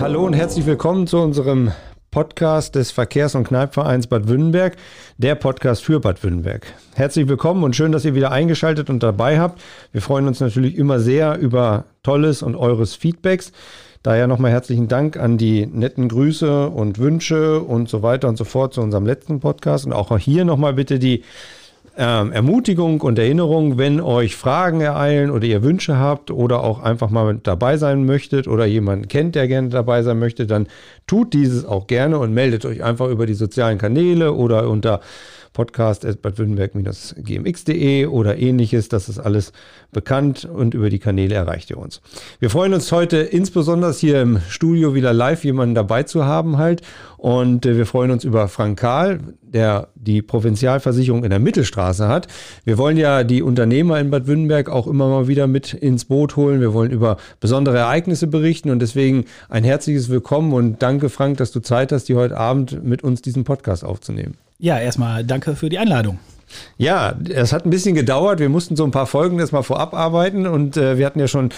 hallo und herzlich willkommen zu unserem Podcast des Verkehrs- und Kneipvereins Bad Württemberg, der Podcast für Bad Württemberg. Herzlich willkommen und schön, dass ihr wieder eingeschaltet und dabei habt. Wir freuen uns natürlich immer sehr über tolles und eures Feedbacks. Daher nochmal herzlichen Dank an die netten Grüße und Wünsche und so weiter und so fort zu unserem letzten Podcast. Und auch hier nochmal bitte die ähm, Ermutigung und Erinnerung, wenn euch Fragen ereilen oder ihr Wünsche habt oder auch einfach mal dabei sein möchtet oder jemanden kennt, der gerne dabei sein möchte, dann tut dieses auch gerne und meldet euch einfach über die sozialen Kanäle oder unter podcast.badwürttemberg-gmx.de oder ähnliches. Das ist alles bekannt und über die Kanäle erreicht ihr uns. Wir freuen uns heute insbesondere hier im Studio wieder live jemanden dabei zu haben halt. Und äh, wir freuen uns über Frank Karl, der die Provinzialversicherung in der Mittelstraße hat. Wir wollen ja die Unternehmer in Bad Württemberg auch immer mal wieder mit ins Boot holen. Wir wollen über besondere Ereignisse berichten und deswegen ein herzliches Willkommen und danke Frank, dass du Zeit hast, hier heute Abend mit uns diesen Podcast aufzunehmen. Ja, erstmal danke für die Einladung. Ja, es hat ein bisschen gedauert. Wir mussten so ein paar Folgen erstmal vorab arbeiten und äh, wir hatten ja schon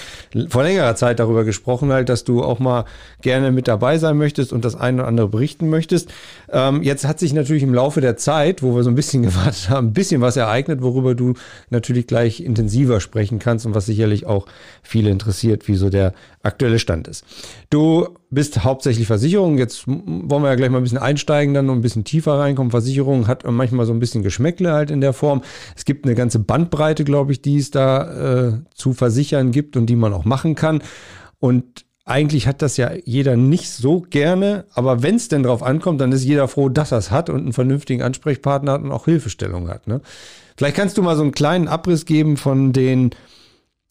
vor längerer Zeit darüber gesprochen, halt, dass du auch mal gerne mit dabei sein möchtest und das eine oder andere berichten möchtest. Ähm, jetzt hat sich natürlich im Laufe der Zeit, wo wir so ein bisschen gewartet haben, ein bisschen was ereignet, worüber du natürlich gleich intensiver sprechen kannst und was sicherlich auch viele interessiert, wie so der aktuelle Stand ist. Du bist hauptsächlich Versicherung. Jetzt wollen wir ja gleich mal ein bisschen einsteigen, dann noch ein bisschen tiefer reinkommen. Versicherung hat manchmal so ein bisschen Geschmäckle halt in der Form. Es gibt eine ganze Bandbreite, glaube ich, die es da äh, zu versichern gibt und die man auch machen kann. Und eigentlich hat das ja jeder nicht so gerne, aber wenn es denn drauf ankommt, dann ist jeder froh, dass er es hat und einen vernünftigen Ansprechpartner hat und auch Hilfestellung hat. Ne? Vielleicht kannst du mal so einen kleinen Abriss geben von den,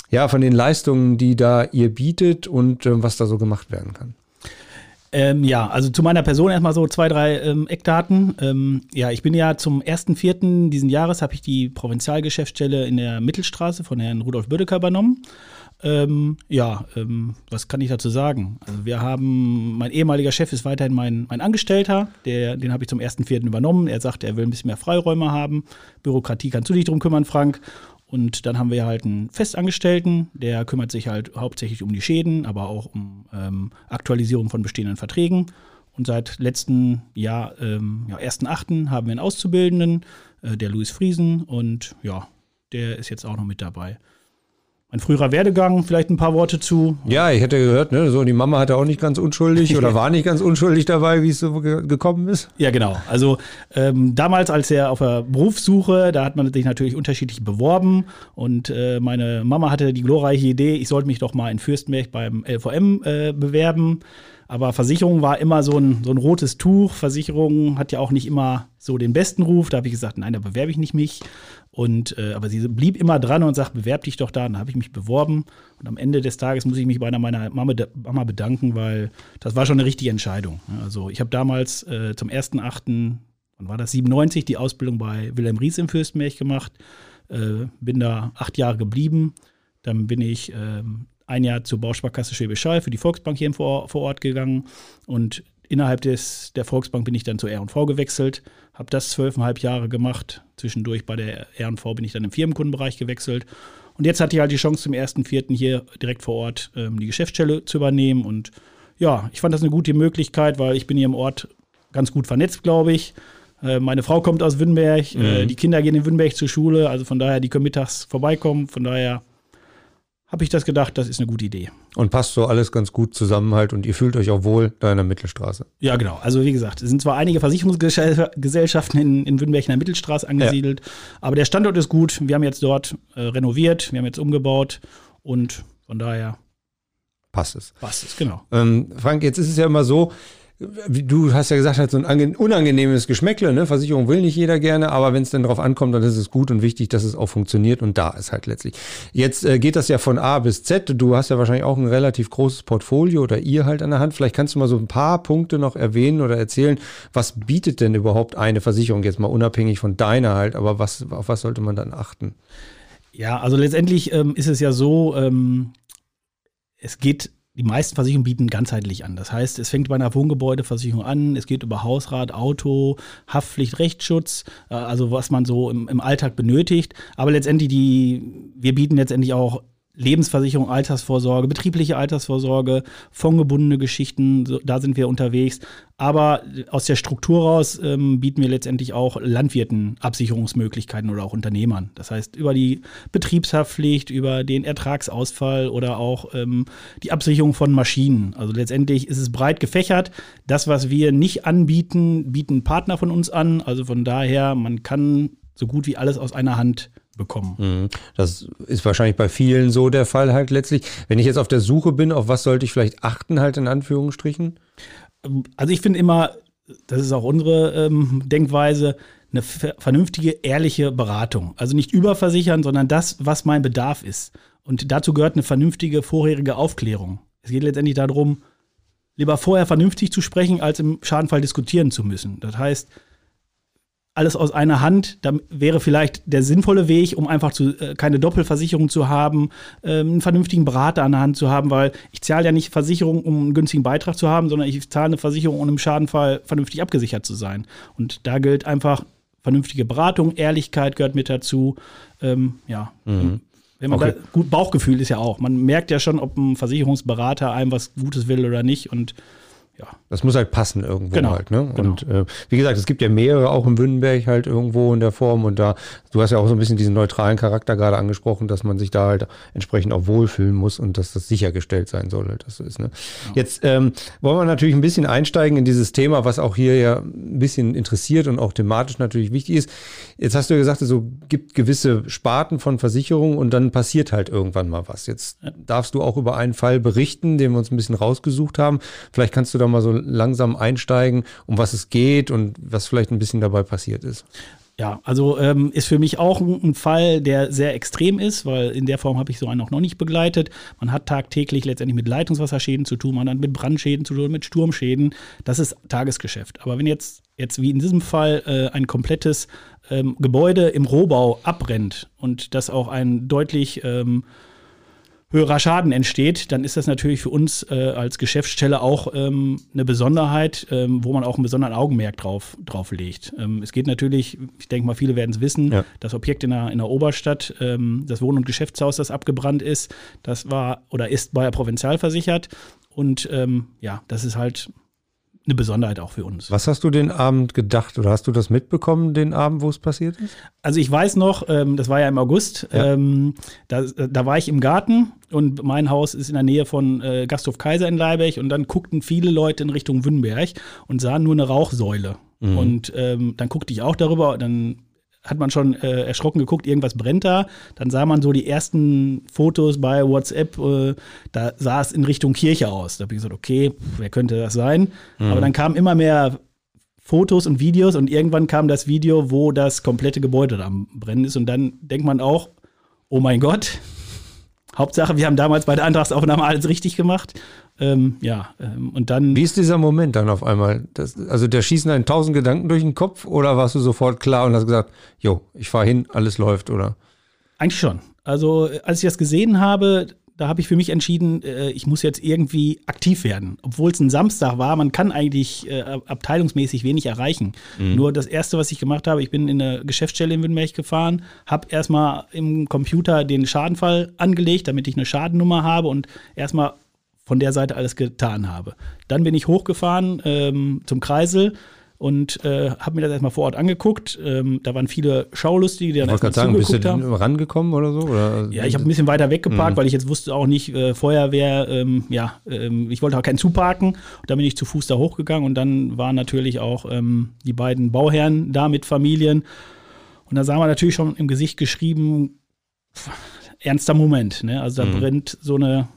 ja, von den Leistungen, die da ihr bietet und äh, was da so gemacht werden kann. Ähm, ja, also zu meiner Person erstmal so zwei, drei ähm, Eckdaten. Ähm, ja, ich bin ja zum 1.4. diesen Jahres habe ich die Provinzialgeschäftsstelle in der Mittelstraße von Herrn Rudolf Bödecker übernommen. Ähm, ja, ähm, was kann ich dazu sagen? Also wir haben, mein ehemaliger Chef ist weiterhin mein, mein Angestellter, der, den habe ich zum 1.4. übernommen. Er sagt, er will ein bisschen mehr Freiräume haben. Bürokratie kannst du dich drum kümmern, Frank. Und dann haben wir halt einen Festangestellten, der kümmert sich halt hauptsächlich um die Schäden, aber auch um ähm, Aktualisierung von bestehenden Verträgen. Und seit letzten Jahr, ähm, ja, 1.8. haben wir einen Auszubildenden, äh, der Louis Friesen. Und ja, der ist jetzt auch noch mit dabei mein früherer Werdegang, vielleicht ein paar Worte zu. Ja, ich hätte gehört, ne, so die Mama hatte auch nicht ganz unschuldig oder war nicht ganz unschuldig dabei, wie es so ge gekommen ist. Ja, genau. Also ähm, damals, als er auf der Berufssuche, da hat man sich natürlich unterschiedlich beworben und äh, meine Mama hatte die glorreiche Idee, ich sollte mich doch mal in Fürstenberg beim LVM äh, bewerben. Aber Versicherung war immer so ein, so ein rotes Tuch. Versicherung hat ja auch nicht immer so den besten Ruf. Da habe ich gesagt, nein, da bewerbe ich nicht mich. Und äh, aber sie blieb immer dran und sagt, bewerb dich doch da. Und dann habe ich mich beworben. Und am Ende des Tages muss ich mich bei einer meiner Mama, Mama bedanken, weil das war schon eine richtige Entscheidung. Also ich habe damals äh, zum 1.8., wann war das, 97, die Ausbildung bei Wilhelm Ries im Fürstenberg gemacht. Äh, bin da acht Jahre geblieben. Dann bin ich ähm, ein Jahr zur Bausparkasse Schwäbisch Hall für die Volksbank hier vor, vor Ort gegangen und innerhalb des, der Volksbank bin ich dann zur R&V gewechselt, habe das zwölfeinhalb Jahre gemacht. Zwischendurch bei der R&V bin ich dann im Firmenkundenbereich gewechselt. Und jetzt hatte ich halt die Chance, zum 1.4. hier direkt vor Ort ähm, die Geschäftsstelle zu übernehmen. Und ja, ich fand das eine gute Möglichkeit, weil ich bin hier im Ort ganz gut vernetzt, glaube ich. Äh, meine Frau kommt aus Wünnberg, äh, mhm. äh, die Kinder gehen in Wünnberg zur Schule, also von daher, die können mittags vorbeikommen. Von daher habe ich das gedacht, das ist eine gute Idee. Und passt so alles ganz gut zusammen halt und ihr fühlt euch auch wohl da in der Mittelstraße. Ja, genau. Also wie gesagt, es sind zwar einige Versicherungsgesellschaften in, in Wünnberg in der Mittelstraße angesiedelt, ja. aber der Standort ist gut. Wir haben jetzt dort äh, renoviert, wir haben jetzt umgebaut und von daher passt es. Passt es, genau. Ähm, Frank, jetzt ist es ja immer so, du hast ja gesagt, halt so ein unangenehmes Geschmäckle, ne? Versicherung will nicht jeder gerne, aber wenn es dann drauf ankommt, dann ist es gut und wichtig, dass es auch funktioniert und da ist halt letztlich. Jetzt äh, geht das ja von A bis Z. Du hast ja wahrscheinlich auch ein relativ großes Portfolio oder ihr halt an der Hand. Vielleicht kannst du mal so ein paar Punkte noch erwähnen oder erzählen, was bietet denn überhaupt eine Versicherung jetzt mal unabhängig von deiner halt, aber was, auf was sollte man dann achten? Ja, also letztendlich ähm, ist es ja so, ähm, es geht die meisten Versicherungen bieten ganzheitlich an. Das heißt, es fängt bei einer Wohngebäudeversicherung an, es geht über Hausrat, Auto, Haftpflicht, Rechtsschutz, äh, also was man so im, im Alltag benötigt. Aber letztendlich, die, wir bieten letztendlich auch Lebensversicherung, Altersvorsorge, betriebliche Altersvorsorge, fondgebundene Geschichten, so, da sind wir unterwegs. Aber aus der Struktur raus ähm, bieten wir letztendlich auch Landwirten Absicherungsmöglichkeiten oder auch Unternehmern. Das heißt, über die Betriebshaftpflicht, über den Ertragsausfall oder auch ähm, die Absicherung von Maschinen. Also letztendlich ist es breit gefächert. Das, was wir nicht anbieten, bieten Partner von uns an. Also von daher, man kann so gut wie alles aus einer Hand bekommen. Mhm. Das ist wahrscheinlich bei vielen so der Fall halt letztlich. Wenn ich jetzt auf der Suche bin, auf was sollte ich vielleicht achten halt in Anführungsstrichen? Also ich finde immer, das ist auch unsere ähm, Denkweise, eine vernünftige, ehrliche Beratung. Also nicht überversichern, sondern das, was mein Bedarf ist. Und dazu gehört eine vernünftige vorherige Aufklärung. Es geht letztendlich darum, lieber vorher vernünftig zu sprechen, als im Schadenfall diskutieren zu müssen. Das heißt, alles aus einer Hand, da wäre vielleicht der sinnvolle Weg, um einfach zu, äh, keine Doppelversicherung zu haben, äh, einen vernünftigen Berater an der Hand zu haben, weil ich zahle ja nicht Versicherung, um einen günstigen Beitrag zu haben, sondern ich zahle eine Versicherung, um im Schadenfall vernünftig abgesichert zu sein. Und da gilt einfach vernünftige Beratung, Ehrlichkeit gehört mit dazu. Ähm, ja. Mhm. Wenn man okay. da, gut Bauchgefühl ist ja auch. Man merkt ja schon, ob ein Versicherungsberater einem was Gutes will oder nicht. Und ja. Das muss halt passen irgendwo genau, halt. Ne? Genau. Und äh, wie gesagt, es gibt ja mehrere auch im Wünnenberg halt irgendwo in der Form und da, du hast ja auch so ein bisschen diesen neutralen Charakter gerade angesprochen, dass man sich da halt entsprechend auch wohlfühlen muss und dass das sichergestellt sein soll, halt, dass so ist. Ne? Ja. Jetzt ähm, wollen wir natürlich ein bisschen einsteigen in dieses Thema, was auch hier ja ein bisschen interessiert und auch thematisch natürlich wichtig ist. Jetzt hast du ja gesagt, es so gibt gewisse Sparten von Versicherungen und dann passiert halt irgendwann mal was. Jetzt darfst du auch über einen Fall berichten, den wir uns ein bisschen rausgesucht haben. Vielleicht kannst du da mal so langsam einsteigen, um was es geht und was vielleicht ein bisschen dabei passiert ist. Ja, also ähm, ist für mich auch ein, ein, Fall, der sehr extrem ist, weil in der Form habe ich so einen auch noch nicht begleitet. Man hat tagtäglich letztendlich mit Leitungswasserschäden zu tun, man hat mit Brandschäden zu tun, mit Sturmschäden. Das ist Tagesgeschäft. Aber wenn jetzt, jetzt wie in diesem Fall äh, ein komplettes ähm, Gebäude im Rohbau abbrennt und das auch ein deutlich ähm, höherer Schaden entsteht, dann ist das natürlich für uns äh, als Geschäftsstelle auch ähm, eine Besonderheit, ähm, wo man auch einen besonderen Augenmerk drauf, drauf legt. Ähm, es geht natürlich, ich denke mal, viele werden es wissen, ja. das Objekt in der, in der Oberstadt, ähm, das Wohn- und Geschäftshaus, das abgebrannt ist, das war oder ist bei der Provinzial versichert. Und ähm, ja, das ist halt eine Besonderheit auch für uns. Was hast du den Abend gedacht oder hast du das mitbekommen, den Abend, wo es passiert ist? Also ich weiß noch, ähm, das war ja im August, ja. Ähm, da, da, war ich im Garten und mein Haus ist in der Nähe von äh, Gasthof Kaiser in Leibech und dann guckten viele Leute in Richtung Wünnberg und sahen nur eine Rauchsäule. Mhm. Und ähm, dann guckte ich auch darüber, dann hat man schon äh, erschrocken geguckt, irgendwas brennt da. Dann sah man so die ersten Fotos bei WhatsApp, äh, da sah es in Richtung Kirche aus. Da habe ich gesagt, okay, wer könnte das sein? Mhm. Aber dann kamen immer mehr Fotos und Videos und irgendwann kam das Video, wo das komplette Gebäude da am Brennen ist. Und dann denkt man auch, oh mein Gott, Hauptsache, wir haben damals bei der Antragsaufnahme alles richtig gemacht. Ähm, ja, ähm, und dann. Wie ist dieser Moment dann auf einmal? Das, also, der schießen einen tausend Gedanken durch den Kopf oder warst du sofort klar und hast gesagt, jo, ich fahre hin, alles läuft, oder? Eigentlich schon. Also, als ich das gesehen habe, da habe ich für mich entschieden, äh, ich muss jetzt irgendwie aktiv werden. Obwohl es ein Samstag war, man kann eigentlich äh, abteilungsmäßig wenig erreichen. Mhm. Nur das Erste, was ich gemacht habe, ich bin in eine Geschäftsstelle in Windberg gefahren, habe erstmal im Computer den Schadenfall angelegt, damit ich eine Schadennummer habe und erstmal von der Seite alles getan habe. Dann bin ich hochgefahren ähm, zum Kreisel und äh, habe mir das erstmal vor Ort angeguckt. Ähm, da waren viele Schaulustige, die dann erstmal sagen, bist du haben. rangekommen oder so? Oder? Ja, ich habe ein bisschen weiter weggeparkt, mhm. weil ich jetzt wusste auch nicht, äh, Feuerwehr, ähm, ja, ähm, ich wollte auch keinen zuparken. Dann bin ich zu Fuß da hochgegangen und dann waren natürlich auch ähm, die beiden Bauherren da mit Familien. Und da sah man natürlich schon im Gesicht geschrieben, pff, ernster Moment. Ne? Also da mhm. brennt so eine,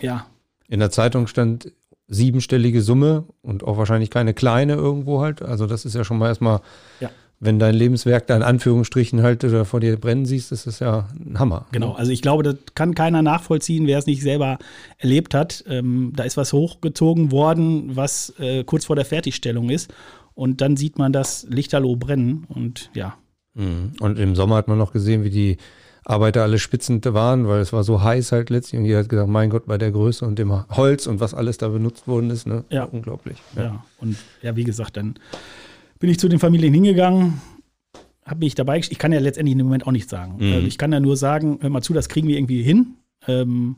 ja, in der Zeitung stand siebenstellige Summe und auch wahrscheinlich keine kleine irgendwo halt. Also das ist ja schon mal erstmal, ja. wenn dein Lebenswerk da in Anführungsstrichen halt oder vor dir brennen siehst, ist das ja ein Hammer. Genau, also ich glaube, das kann keiner nachvollziehen, wer es nicht selber erlebt hat. Ähm, da ist was hochgezogen worden, was äh, kurz vor der Fertigstellung ist. Und dann sieht man das Lichterloh brennen und ja. Mhm. Und im Sommer hat man noch gesehen, wie die Arbeiter alle spitzend waren, weil es war so heiß halt letztlich und jeder hat gesagt, mein Gott, bei der Größe und dem Holz und was alles da benutzt worden ist, ne? Ja. Unglaublich. Ja. ja. Und ja, wie gesagt, dann bin ich zu den Familien hingegangen, habe mich dabei, ich kann ja letztendlich im Moment auch nicht sagen. Mhm. Also ich kann ja nur sagen, hör mal zu, das kriegen wir irgendwie hin. Ähm,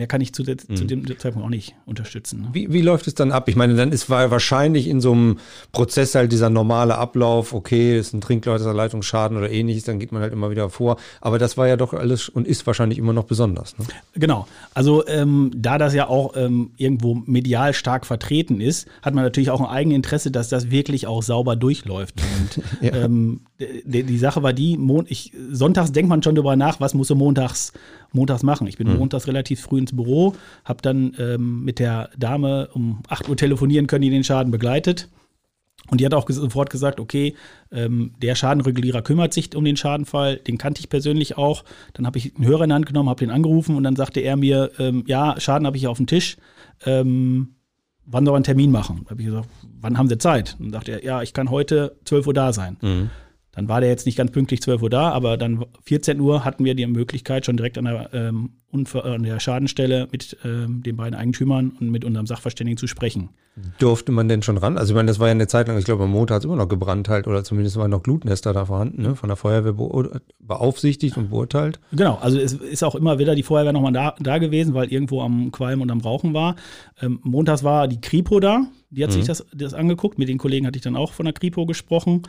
mehr kann ich zu, de, mhm. zu, dem Zeitpunkt auch nicht unterstützen. Ne? Wie, wie läuft es dann ab? Ich meine, dann ist wahrscheinlich in so einem Prozess halt dieser normale Ablauf, okay, ist ein Trinkwasserleitungsschaden oder ähnliches, dann geht man halt immer wieder vor. Aber das war ja doch alles und ist wahrscheinlich immer noch besonders. Ne? Genau. Also ähm, da das ja auch ähm, irgendwo medial stark vertreten ist, hat man natürlich auch ein Eigeninteresse, dass das wirklich auch sauber durchläuft. Und ja. ähm, die, die, Sache war die, ich, sonntags denkt man schon darüber nach, was muss so montags, montags machen. Ich bin mhm. montags relativ früh ins Büro, habe dann ähm, mit der Dame um 8 Uhr telefonieren können, die den Schaden begleitet. Und die hat auch sofort gesagt, okay, ähm, der Schadenregulierer kümmert sich um den Schadenfall, den kannte ich persönlich auch. Dann habe ich einen Hörer in die Hand genommen, habe den angerufen und dann sagte er mir, ähm, ja, Schaden habe ich auf dem Tisch. Ähm, wann soll wir einen Termin machen? Da habe ich gesagt, wann haben Sie Zeit? Und dann sagte er, ja, ich kann heute 12 Uhr da sein. Mhm. Dann war der jetzt nicht ganz pünktlich 12 Uhr da, aber dann 14 Uhr hatten wir die Möglichkeit, schon direkt an der, ähm, an der Schadenstelle mit ähm, den beiden Eigentümern und mit unserem Sachverständigen zu sprechen. Durfte man denn schon ran? Also ich meine, das war ja eine Zeit lang, ich glaube am Montag hat es immer noch gebrannt halt oder zumindest waren noch Glutnester da vorhanden, ne? von der Feuerwehr beaufsichtigt und beurteilt. Genau, also es ist auch immer wieder die Feuerwehr nochmal da, da gewesen, weil irgendwo am Qualm und am Rauchen war. Ähm, montags war die Kripo da, die hat mhm. sich das, das angeguckt, mit den Kollegen hatte ich dann auch von der Kripo gesprochen.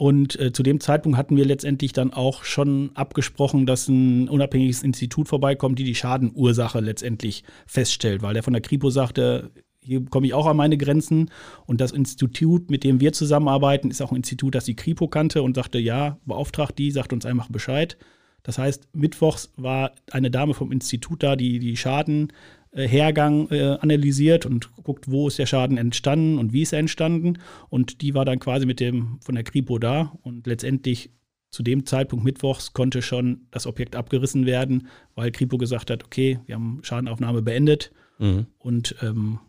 Und äh, zu dem Zeitpunkt hatten wir letztendlich dann auch schon abgesprochen, dass ein unabhängiges Institut vorbeikommt, die die Schadenursache letztendlich feststellt, weil der von der Kripo sagte, hier komme ich auch an meine Grenzen. Und das Institut, mit dem wir zusammenarbeiten, ist auch ein Institut, das die Kripo kannte und sagte, ja, beauftragt die, sagt uns einfach Bescheid. Das heißt, mittwochs war eine Dame vom Institut da, die die Schaden Hergang äh, analysiert und guckt, wo ist der Schaden entstanden und wie ist er entstanden. Und die war dann quasi mit dem von der Kripo da und letztendlich zu dem Zeitpunkt mittwochs konnte schon das Objekt abgerissen werden, weil Kripo gesagt hat, okay, wir haben Schadenaufnahme beendet mhm. und ähm,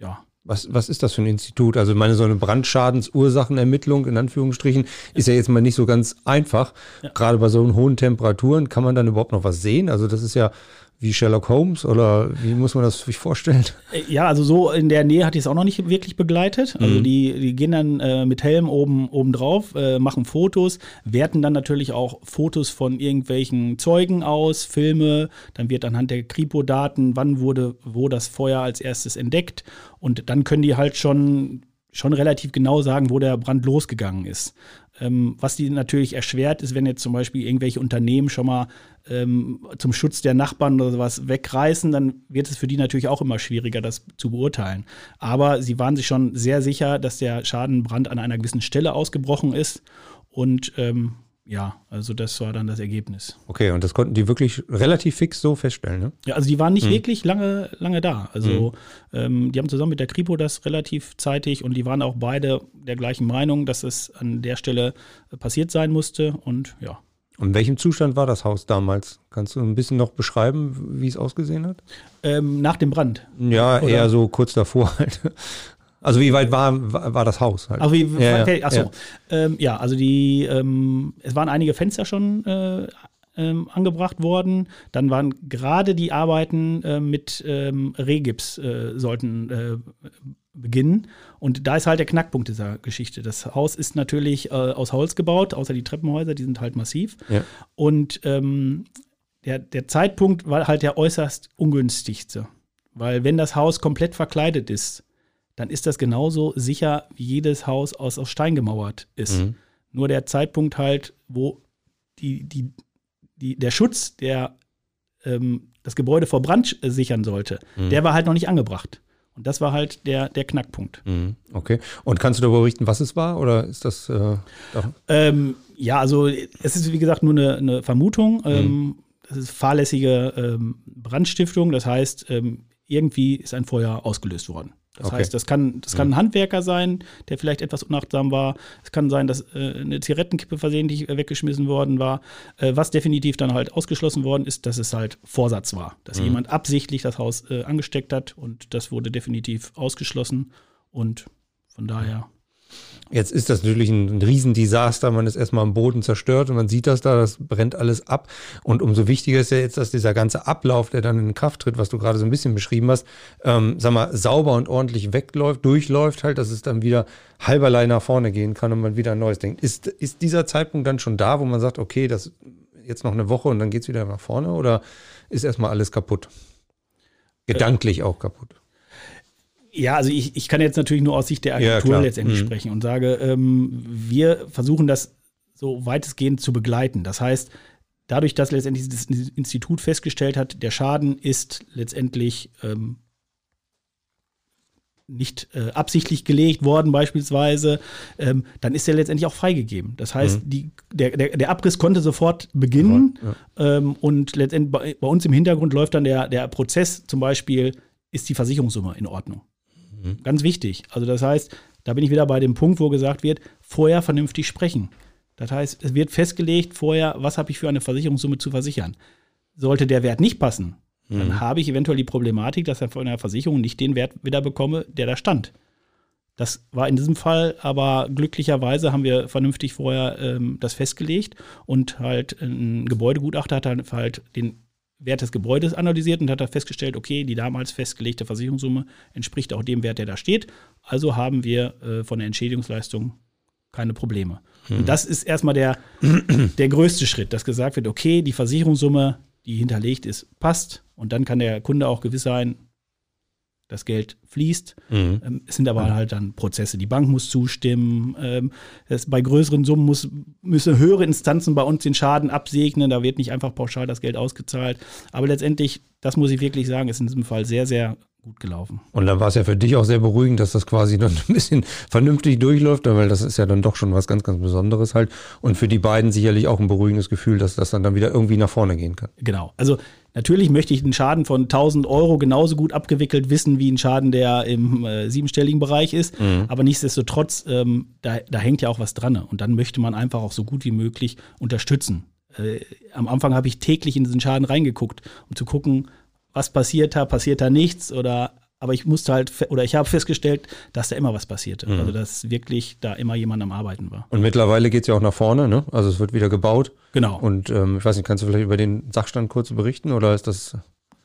ja. Was, was ist das für ein Institut? Also meine so eine Brandschadensursachenermittlung in Anführungsstrichen ist ja jetzt mal nicht so ganz einfach. Ja. Gerade bei so hohen Temperaturen kann man dann überhaupt noch was sehen. Also das ist ja wie Sherlock Holmes oder wie muss man das sich vorstellen? Äh, ja, also so in der Nähe hatte ich es auch noch nicht wirklich begleitet. Also mhm. die, die gehen dann äh, mit Helm oben, oben drauf, äh, machen Fotos, werten dann natürlich auch Fotos von irgendwelchen Zeugen aus, Filme, dann wird anhand der Kripo-Daten, wann wurde wo das Feuer als erstes entdeckt und dann können die halt schon schon relativ genau sagen, wo der Brand losgegangen ist. Ähm, was die natürlich erschwert, ist, wenn jetzt zum Beispiel irgendwelche Unternehmen schon mal ähm, zum Schutz der Nachbarn oder sowas wegreißen, dann wird es für die natürlich auch immer schwieriger, das zu beurteilen. Aber sie waren sich schon sehr sicher, dass der Schadenbrand an einer gewissen Stelle ausgebrochen ist und ähm, ja, also das war dann das Ergebnis. Okay, und das konnten die wirklich relativ fix so feststellen, ne? Ja, also die waren nicht hm. wirklich lange, lange da. Also hm. ähm, die haben zusammen mit der Kripo das relativ zeitig und die waren auch beide der gleichen Meinung, dass es an der Stelle passiert sein musste und ja. Und in welchem Zustand war das Haus damals? Kannst du ein bisschen noch beschreiben, wie es ausgesehen hat? Ähm, nach dem Brand. Ja, Oder? eher so kurz davor halt. Also wie weit war, war, das Haus? Halt? Ach, wie, ja, okay, achso. Ja. Ähm, ja, also die, ähm, es waren einige Fenster schon äh, ähm, angebracht worden. Dann waren gerade die Arbeiten äh, mit ähm, Rehgips äh, sollten äh, beginnen. Und da ist halt der Knackpunkt dieser Geschichte. Das Haus ist natürlich äh, aus Holz gebaut, außer die Treppenhäuser, die sind halt massiv. Ja. Und ähm, der, der Zeitpunkt war halt der äußerst ungünstigste. Weil wenn das Haus komplett verkleidet ist, dann ist das genauso sicher, wie jedes Haus aus, aus Stein gemauert ist. Mhm. Nur der Zeitpunkt halt, wo die, die, die, der Schutz, der ähm, das Gebäude vor Brand sichern sollte, mhm. der war halt noch nicht angebracht. Und das war halt der, der Knackpunkt. Mhm. Okay. Und kannst du darüber berichten, was es war? Oder ist das. Äh, ähm, ja, also es ist wie gesagt nur eine, eine Vermutung. Mhm. Ähm, das ist fahrlässige ähm, Brandstiftung. Das heißt, ähm, irgendwie ist ein Feuer ausgelöst worden. Das okay. heißt, das kann, das kann ein Handwerker sein, der vielleicht etwas unachtsam war. Es kann sein, dass äh, eine Zigarettenkippe versehentlich weggeschmissen worden war. Äh, was definitiv dann halt ausgeschlossen worden ist, dass es halt Vorsatz war. Dass mhm. jemand absichtlich das Haus äh, angesteckt hat und das wurde definitiv ausgeschlossen. Und von daher Jetzt ist das natürlich ein Riesendesaster. Man ist erstmal am Boden zerstört und man sieht das da, das brennt alles ab. Und umso wichtiger ist ja jetzt, dass dieser ganze Ablauf, der dann in Kraft tritt, was du gerade so ein bisschen beschrieben hast, ähm, sag mal, sauber und ordentlich wegläuft, durchläuft halt, dass es dann wieder halberlei nach vorne gehen kann und man wieder ein neues denkt. Ist, ist dieser Zeitpunkt dann schon da, wo man sagt, okay, das jetzt noch eine Woche und dann geht es wieder nach vorne oder ist erstmal alles kaputt? Gedanklich auch kaputt. Ja, also ich, ich kann jetzt natürlich nur aus Sicht der Agentur ja, letztendlich mhm. sprechen und sage, ähm, wir versuchen das so weitestgehend zu begleiten. Das heißt, dadurch, dass letztendlich das Institut festgestellt hat, der Schaden ist letztendlich ähm, nicht äh, absichtlich gelegt worden beispielsweise, ähm, dann ist er letztendlich auch freigegeben. Das heißt, mhm. die, der, der, der, Abriss konnte sofort beginnen ja. ähm, und letztendlich bei, bei, uns im Hintergrund läuft dann der, der Prozess zum Beispiel, ist die Versicherungssumme in Ordnung. Mhm. Ganz wichtig. Also das heißt, da bin ich wieder bei dem Punkt, wo gesagt wird, vorher vernünftig sprechen. Das heißt, es wird festgelegt vorher, was habe ich für eine Versicherungssumme zu versichern. Sollte der Wert nicht passen, dann mhm. habe ich eventuell die Problematik, dass er von der Versicherung nicht den Wert wieder bekomme, der da stand. Das war in diesem Fall, aber glücklicherweise haben wir vernünftig vorher ähm, das festgelegt und halt ein Gebäudegutachter hat dann halt den Wert des Gebäudes analysiert und hat dann festgestellt, okay, die damals festgelegte Versicherungssumme entspricht auch dem Wert, der da steht. Also haben wir äh, von der Entschädigungsleistung keine Probleme. Mhm. Und das ist erstmal der, der größte Schritt, dass gesagt wird, okay, die Versicherungssumme die hinterlegt ist, passt. Und dann kann der Kunde auch gewiss sein, das Geld fließt. Mhm. Ähm, es sind aber mhm. halt dann Prozesse. Die Bank muss zustimmen. Ähm, es, bei größeren Summen muss, müssen höhere Instanzen bei uns den Schaden absegnen. Da wird nicht einfach pauschal das Geld ausgezahlt. Aber letztendlich, das muss ich wirklich sagen, ist in diesem Fall sehr, sehr gut gelaufen. Und dann war es ja für dich auch sehr beruhigend, dass das quasi dann ein bisschen vernünftig durchläuft, weil das ist ja dann doch schon was ganz, ganz Besonderes halt. Und für die beiden sicherlich auch ein beruhigendes Gefühl, dass das dann, dann wieder irgendwie nach vorne gehen kann. Genau. Also natürlich möchte ich einen Schaden von 1000 Euro genauso gut abgewickelt wissen, wie ein Schaden, der im äh, siebenstelligen Bereich ist. Mhm. Aber nichtsdestotrotz, ähm, da, da hängt ja auch was dran. Und dann möchte man einfach auch so gut wie möglich unterstützen. Äh, am Anfang habe ich täglich in diesen Schaden reingeguckt, um zu gucken, was passiert da, passiert da nichts oder aber ich musste halt, oder ich habe festgestellt, dass da immer was passierte. Mhm. Also, dass wirklich da immer jemand am Arbeiten war. Und mittlerweile geht es ja auch nach vorne, ne? Also, es wird wieder gebaut. Genau. Und ähm, ich weiß nicht, kannst du vielleicht über den Sachstand kurz berichten oder ist das.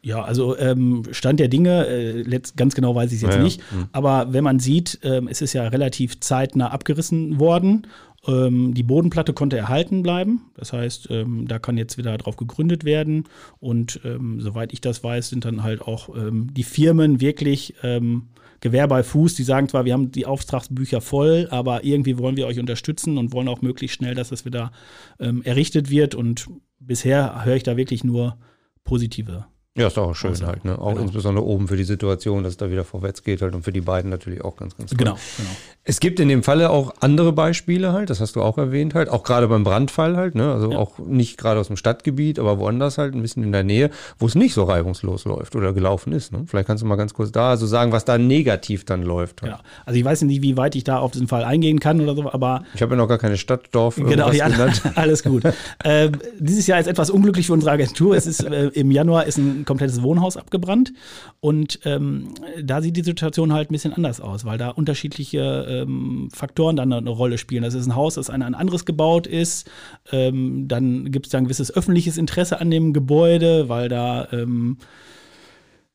Ja, also ähm, Stand der Dinge, äh, ganz genau weiß ich es jetzt ja, nicht. Mhm. Aber wenn man sieht, ähm, es ist ja relativ zeitnah abgerissen worden ähm, die Bodenplatte konnte erhalten bleiben. Das heißt, ähm, da kann jetzt wieder drauf gegründet werden. Und ähm, soweit ich das weiß, sind dann halt auch ähm, die Firmen wirklich ähm, Gewehr bei Fuß. Die sagen zwar, wir haben die Auftragsbücher voll, aber irgendwie wollen wir euch unterstützen und wollen auch möglichst schnell, dass das wieder errichtet wird. Und bisher höre ich da wirklich nur positive ja, ist auch schön also, halt, ne? Auch genau. insbesondere oben für die Situation, dass es da wieder vorwärts geht halt und für die beiden natürlich auch ganz, ganz toll. Genau, genau. Es gibt in dem Falle auch andere Beispiele halt, das hast du auch erwähnt halt, auch gerade beim Brandfall halt, ne? Also ja. auch nicht gerade aus dem Stadtgebiet, aber woanders halt, ein bisschen in der Nähe, wo es nicht so reibungslos läuft oder gelaufen ist, ne? Vielleicht kannst du mal ganz kurz da so sagen, was da negativ dann läuft. Halt. Ja, also ich weiß nicht, wie weit ich da auf diesen Fall eingehen kann oder so, aber. Ich habe ja noch gar keine Stadt, Dorf, genau, ja, genannt. alles gut. äh, dieses Jahr ist etwas unglücklich für unsere Agentur. Es ist äh, im Januar ist ein komplettes Wohnhaus abgebrannt. Und ähm, da sieht die Situation halt ein bisschen anders aus, weil da unterschiedliche ähm, Faktoren dann eine Rolle spielen. Das ist ein Haus, das an ein anderes gebaut ist. Ähm, dann gibt es da ein gewisses öffentliches Interesse an dem Gebäude, weil da ähm,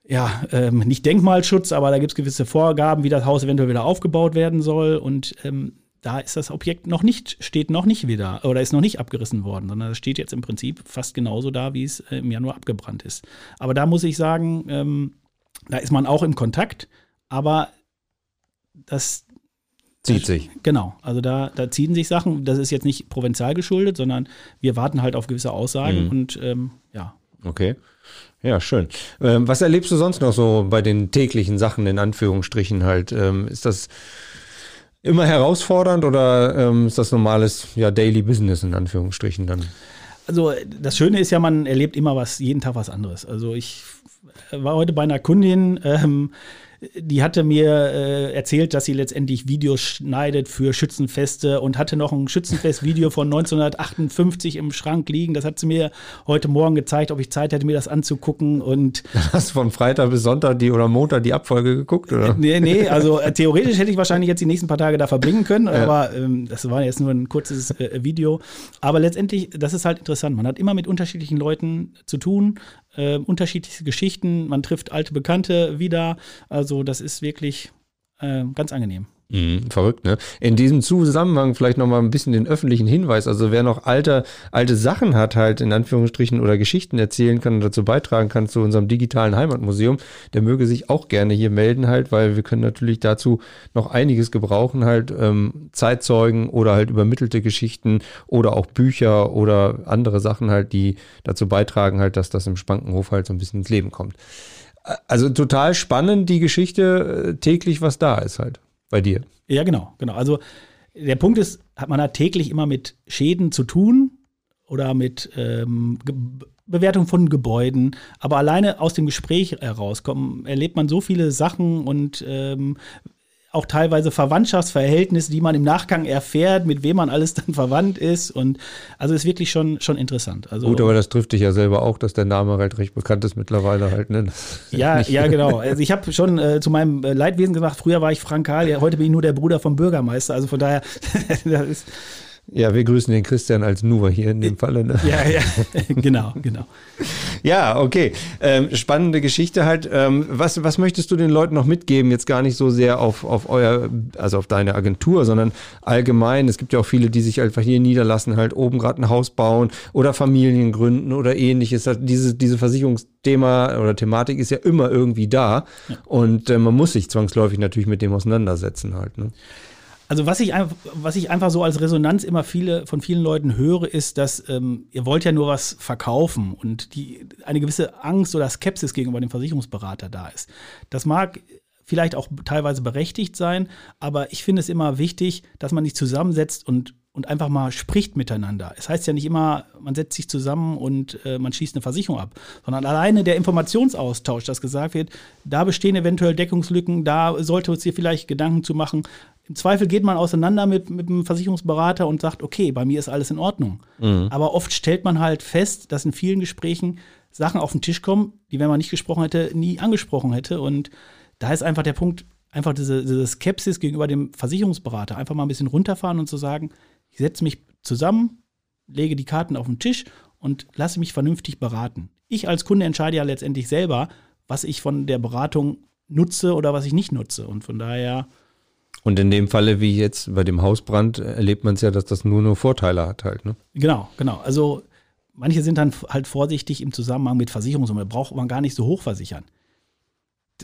ja, ähm, nicht Denkmalschutz, aber da gibt es gewisse Vorgaben, wie das Haus eventuell wieder aufgebaut werden soll. Und ähm, da ist das Objekt noch nicht, steht noch nicht wieder oder ist noch nicht abgerissen worden, sondern es steht jetzt im Prinzip fast genauso da, wie es äh, im Januar abgebrannt ist. Aber da muss ich sagen, ähm, da ist man auch im Kontakt, aber das zieht sich. Genau, also da, da ziehen sich Sachen. Das ist jetzt nicht provinzial geschuldet, sondern wir warten halt auf gewisse Aussagen mhm. und ähm, ja. Okay. Ja, schön. Ähm, was erlebst du sonst noch so bei den täglichen Sachen in Anführungsstrichen halt? Ähm, ist das immer herausfordernd oder ähm, ist das normales ja, Daily Business in Anführungsstrichen dann? Also das Schöne ist ja, man erlebt immer was, jeden Tag was anderes. Also ich war heute bei einer Kundin, ähm, die hatte mir äh, erzählt, dass sie letztendlich Videos schneidet für Schützenfeste und hatte noch ein Schützenfest-Video von 1958 im Schrank liegen. Das hat sie mir heute Morgen gezeigt, ob ich Zeit hätte, mir das anzugucken. Und Hast du von Freitag bis Sonntag die oder Montag die Abfolge geguckt? Oder? Nee, nee, also äh, theoretisch hätte ich wahrscheinlich jetzt die nächsten paar Tage da verbringen können, ja. aber ähm, das war jetzt nur ein kurzes äh, Video. Aber letztendlich, das ist halt interessant. Man hat immer mit unterschiedlichen Leuten zu tun äh, unterschiedliche Geschichten, man trifft alte Bekannte wieder. Also das ist wirklich äh, ganz angenehm. Mhm, verrückt, ne? In diesem Zusammenhang vielleicht nochmal ein bisschen den öffentlichen Hinweis. Also wer noch alte, alte Sachen hat, halt in Anführungsstrichen oder Geschichten erzählen kann und dazu beitragen kann zu unserem digitalen Heimatmuseum, der möge sich auch gerne hier melden halt, weil wir können natürlich dazu noch einiges gebrauchen, halt ähm, Zeitzeugen oder halt übermittelte Geschichten oder auch Bücher oder andere Sachen halt, die dazu beitragen halt, dass das im Spankenhof halt so ein bisschen ins Leben kommt. Also total spannend die Geschichte äh, täglich, was da ist halt bei dir. Ja, genau, genau. Also der Punkt ist, hat man da täglich immer mit Schäden zu tun oder mit ähm, Bewertung von Gebäuden. Aber alleine aus dem Gespräch herauskommen, erlebt man so viele Sachen und ähm, auch teilweise Verwandtschaftsverhältnisse, die man im Nachgang erfährt, mit wem man alles dann verwandt ist. Und also ist wirklich schon, schon interessant. Also, Gut, aber das trifft dich ja selber auch, dass der Name halt recht bekannt ist mittlerweile halt. Ne? Ja, ja, genau. Also ich habe schon äh, zu meinem äh, Leidwesen gesagt, früher war ich Frank Karl, ja, heute bin ich nur der Bruder vom Bürgermeister. Also von daher, das ist ja, wir grüßen den Christian als Nuwer hier in dem Falle. Ne? Ja, ja, genau, genau. Ja, okay. Ähm, spannende Geschichte halt. Ähm, was, was möchtest du den Leuten noch mitgeben? Jetzt gar nicht so sehr auf, auf euer, also auf deine Agentur, sondern allgemein. Es gibt ja auch viele, die sich einfach hier niederlassen, halt oben gerade ein Haus bauen oder Familien gründen oder ähnliches. Diese, diese Versicherungsthema oder Thematik ist ja immer irgendwie da. Ja. Und äh, man muss sich zwangsläufig natürlich mit dem auseinandersetzen halt. Ne? Also was ich, einfach, was ich einfach so als Resonanz immer viele, von vielen Leuten höre, ist, dass ähm, ihr wollt ja nur was verkaufen und die, eine gewisse Angst oder Skepsis gegenüber dem Versicherungsberater da ist. Das mag vielleicht auch teilweise berechtigt sein, aber ich finde es immer wichtig, dass man sich zusammensetzt und, und einfach mal spricht miteinander. Es heißt ja nicht immer, man setzt sich zusammen und äh, man schließt eine Versicherung ab, sondern alleine der Informationsaustausch, dass gesagt wird, da bestehen eventuell Deckungslücken, da sollte uns hier vielleicht Gedanken zu machen, im Zweifel geht man auseinander mit, mit einem Versicherungsberater und sagt, okay, bei mir ist alles in Ordnung. Mhm. Aber oft stellt man halt fest, dass in vielen Gesprächen Sachen auf den Tisch kommen, die, wenn man nicht gesprochen hätte, nie angesprochen hätte. Und da ist einfach der Punkt, einfach diese, diese Skepsis gegenüber dem Versicherungsberater, einfach mal ein bisschen runterfahren und zu sagen, ich setze mich zusammen, lege die Karten auf den Tisch und lasse mich vernünftig beraten. Ich als Kunde entscheide ja letztendlich selber, was ich von der Beratung nutze oder was ich nicht nutze. Und von daher und in dem Falle, wie jetzt bei dem Hausbrand, erlebt man es ja, dass das nur nur Vorteile hat halt. Ne? Genau, genau. Also manche sind dann halt vorsichtig im Zusammenhang mit Versicherungssumme. Braucht man gar nicht so hoch versichern.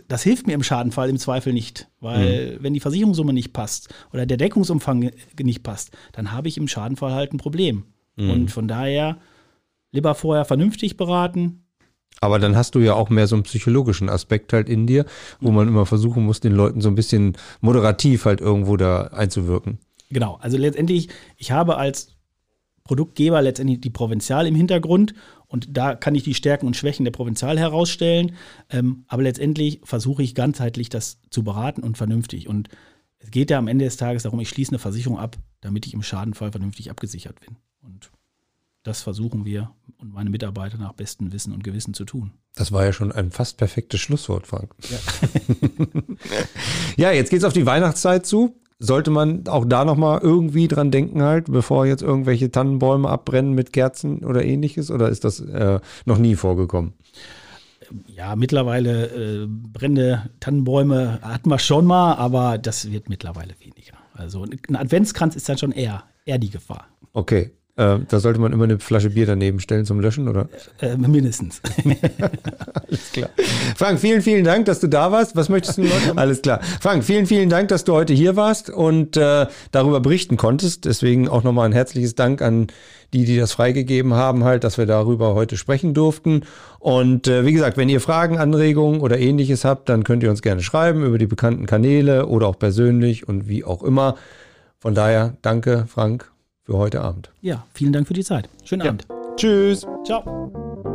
Das hilft mir im Schadenfall im Zweifel nicht, weil mhm. wenn die Versicherungssumme nicht passt oder der Deckungsumfang nicht passt, dann habe ich im Schadenfall halt ein Problem. Mhm. Und von daher lieber vorher vernünftig beraten, aber dann hast du ja auch mehr so einen psychologischen Aspekt halt in dir, wo man immer versuchen muss, den Leuten so ein bisschen moderativ halt irgendwo da einzuwirken. Genau, also letztendlich, ich habe als Produktgeber letztendlich die Provinzial im Hintergrund und da kann ich die Stärken und Schwächen der Provinzial herausstellen. Ähm, aber letztendlich versuche ich ganzheitlich das zu beraten und vernünftig. Und es geht ja am Ende des Tages darum, ich schließe eine Versicherung ab, damit ich im Schadenfall vernünftig abgesichert bin. Und das versuchen wir und meine Mitarbeiter nach bestem Wissen und Gewissen zu tun. Das war ja schon ein fast perfektes Schlusswort, Frank. Ja, ja jetzt geht's auf die Weihnachtszeit zu. Sollte man auch da nochmal irgendwie dran denken halt, bevor jetzt irgendwelche Tannenbäume abbrennen mit Kerzen oder ähnliches? Oder ist das äh, noch nie vorgekommen? Ja, mittlerweile äh, brennende Tannenbäume hatten wir schon mal, aber das wird mittlerweile weniger. Also ein Adventskranz ist dann schon eher, eher die Gefahr. Okay, äh, da sollte man immer eine Flasche Bier daneben stellen zum Löschen, oder? Äh, mindestens. Alles klar. Frank, vielen, vielen Dank, dass du da warst. Was möchtest du noch? Alles klar. Frank, vielen, vielen Dank, dass du heute hier warst und äh, darüber berichten konntest. Deswegen auch nochmal ein herzliches Dank an die, die das freigegeben haben, halt, dass wir darüber heute sprechen durften. Und äh, wie gesagt, wenn ihr Fragen, Anregungen oder ähnliches habt, dann könnt ihr uns gerne schreiben über die bekannten Kanäle oder auch persönlich und wie auch immer. Von daher, danke, Frank, für heute Abend. Ja, vielen Dank für die Zeit. Schönen ja. Abend. Tschüss. Ciao.